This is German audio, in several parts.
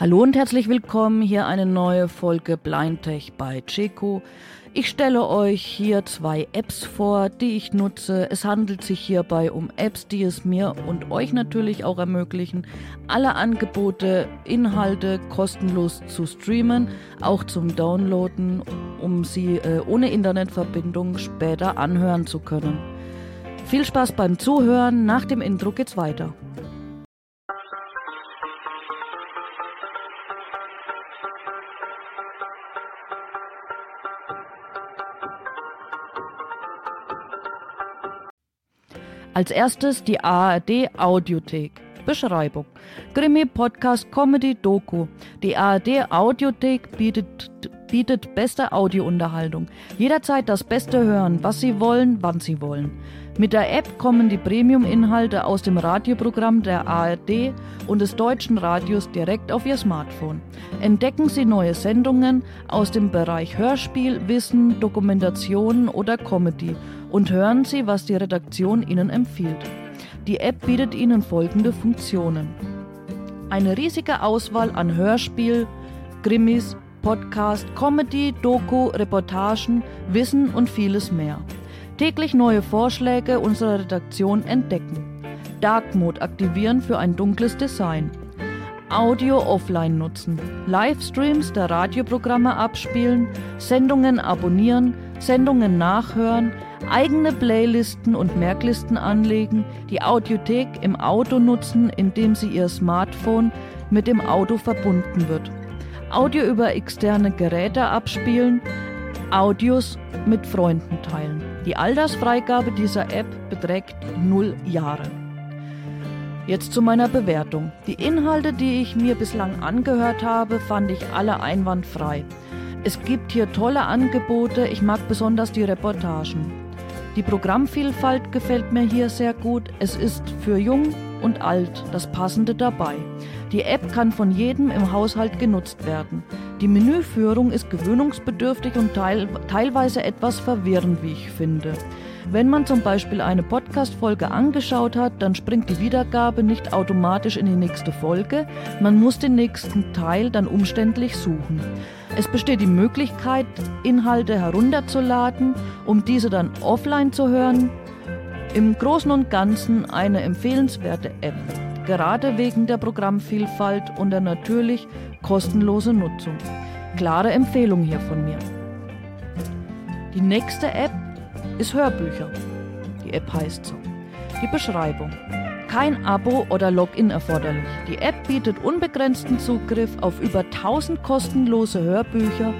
Hallo und herzlich willkommen. Hier eine neue Folge Blindtech bei Checo. Ich stelle euch hier zwei Apps vor, die ich nutze. Es handelt sich hierbei um Apps, die es mir und euch natürlich auch ermöglichen, alle Angebote, Inhalte kostenlos zu streamen, auch zum Downloaden, um sie äh, ohne Internetverbindung später anhören zu können. Viel Spaß beim Zuhören. Nach dem Intro geht's weiter. Als erstes die ARD Audiothek. Beschreibung. Krimi, Podcast, Comedy, Doku. Die ARD Audiothek bietet, bietet beste Audiounterhaltung. Jederzeit das Beste hören, was Sie wollen, wann Sie wollen. Mit der App kommen die Premium-Inhalte aus dem Radioprogramm der ARD und des deutschen Radios direkt auf Ihr Smartphone. Entdecken Sie neue Sendungen aus dem Bereich Hörspiel, Wissen, Dokumentation oder Comedy und hören Sie, was die Redaktion Ihnen empfiehlt. Die App bietet Ihnen folgende Funktionen. Eine riesige Auswahl an Hörspiel, Krimis, Podcast, Comedy, Doku, Reportagen, Wissen und vieles mehr. Täglich neue Vorschläge unserer Redaktion entdecken. Dark Mode aktivieren für ein dunkles Design. Audio offline nutzen, Livestreams der Radioprogramme abspielen, Sendungen abonnieren, Sendungen nachhören, eigene Playlisten und Merklisten anlegen, die Audiothek im Auto nutzen, indem sie ihr Smartphone mit dem Auto verbunden wird. Audio über externe Geräte abspielen, Audios mit Freunden teilen. Die Altersfreigabe dieser App beträgt 0 Jahre. Jetzt zu meiner Bewertung. Die Inhalte, die ich mir bislang angehört habe, fand ich alle einwandfrei. Es gibt hier tolle Angebote, ich mag besonders die Reportagen. Die Programmvielfalt gefällt mir hier sehr gut. Es ist für jung und alt das Passende dabei. Die App kann von jedem im Haushalt genutzt werden. Die Menüführung ist gewöhnungsbedürftig und teil teilweise etwas verwirrend, wie ich finde. Wenn man zum Beispiel eine Podcast-Folge angeschaut hat, dann springt die Wiedergabe nicht automatisch in die nächste Folge. Man muss den nächsten Teil dann umständlich suchen. Es besteht die Möglichkeit, Inhalte herunterzuladen, um diese dann offline zu hören. Im Großen und Ganzen eine empfehlenswerte App, gerade wegen der Programmvielfalt und der natürlich kostenlosen Nutzung. Klare Empfehlung hier von mir. Die nächste App ist Hörbücher. Die App heißt so. Die Beschreibung. Kein Abo oder Login erforderlich. Die App bietet unbegrenzten Zugriff auf über 1000 kostenlose Hörbücher.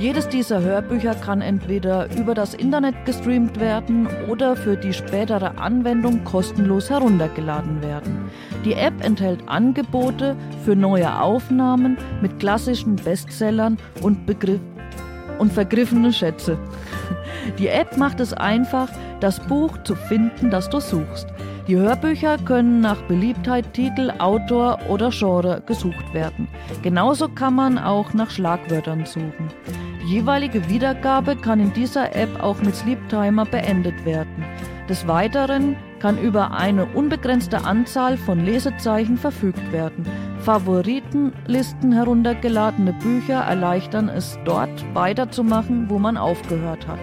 Jedes dieser Hörbücher kann entweder über das Internet gestreamt werden oder für die spätere Anwendung kostenlos heruntergeladen werden. Die App enthält Angebote für neue Aufnahmen mit klassischen Bestsellern und, Begriff und vergriffene Schätze. Die App macht es einfach, das Buch zu finden, das du suchst. Die Hörbücher können nach Beliebtheit, Titel, Autor oder Genre gesucht werden. Genauso kann man auch nach Schlagwörtern suchen. Jeweilige Wiedergabe kann in dieser App auch mit Sleep-Timer beendet werden. Des Weiteren kann über eine unbegrenzte Anzahl von Lesezeichen verfügt werden. Favoritenlisten heruntergeladene Bücher erleichtern es dort weiterzumachen, wo man aufgehört hat.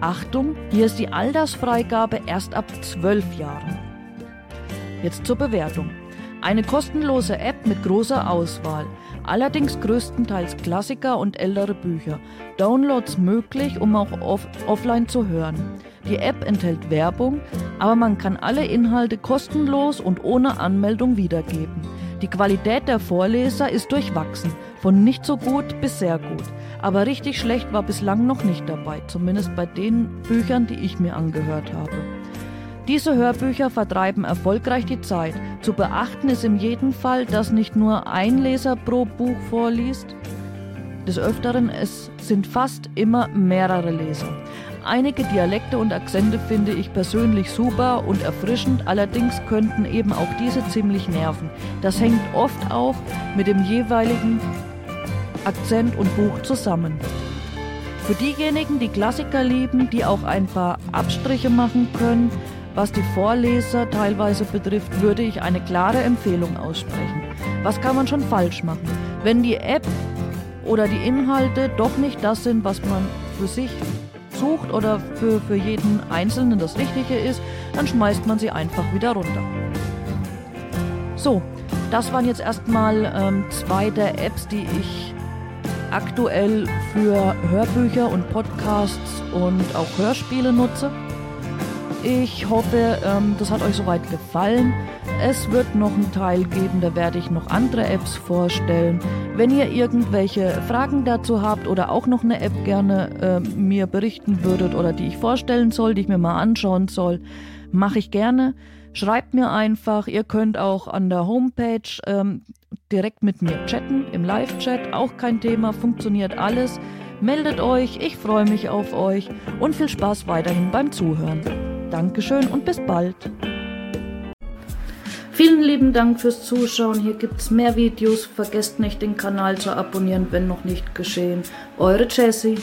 Achtung, hier ist die Altersfreigabe erst ab 12 Jahren. Jetzt zur Bewertung. Eine kostenlose App mit großer Auswahl, allerdings größtenteils Klassiker und ältere Bücher. Downloads möglich, um auch off offline zu hören. Die App enthält Werbung, aber man kann alle Inhalte kostenlos und ohne Anmeldung wiedergeben. Die Qualität der Vorleser ist durchwachsen, von nicht so gut bis sehr gut. Aber richtig schlecht war bislang noch nicht dabei, zumindest bei den Büchern, die ich mir angehört habe. Diese Hörbücher vertreiben erfolgreich die Zeit. Zu beachten ist in jedem Fall, dass nicht nur ein Leser pro Buch vorliest, des Öfteren es sind fast immer mehrere Leser. Einige Dialekte und Akzente finde ich persönlich super und erfrischend, allerdings könnten eben auch diese ziemlich nerven. Das hängt oft auch mit dem jeweiligen Akzent und Buch zusammen. Für diejenigen, die Klassiker lieben, die auch ein paar Abstriche machen können, was die Vorleser teilweise betrifft, würde ich eine klare Empfehlung aussprechen. Was kann man schon falsch machen? Wenn die App oder die Inhalte doch nicht das sind, was man für sich sucht oder für, für jeden Einzelnen das Richtige ist, dann schmeißt man sie einfach wieder runter. So, das waren jetzt erstmal ähm, zwei der Apps, die ich aktuell für Hörbücher und Podcasts und auch Hörspiele nutze. Ich hoffe, ähm, das hat euch soweit gefallen. Es wird noch einen Teil geben, da werde ich noch andere Apps vorstellen. Wenn ihr irgendwelche Fragen dazu habt oder auch noch eine App gerne äh, mir berichten würdet oder die ich vorstellen soll, die ich mir mal anschauen soll, mache ich gerne. Schreibt mir einfach. Ihr könnt auch an der Homepage ähm, direkt mit mir chatten, im Live-Chat. Auch kein Thema, funktioniert alles. Meldet euch, ich freue mich auf euch und viel Spaß weiterhin beim Zuhören. Dankeschön und bis bald. Vielen lieben Dank fürs Zuschauen. Hier gibt es mehr Videos. Vergesst nicht, den Kanal zu abonnieren, wenn noch nicht geschehen. Eure Jessie.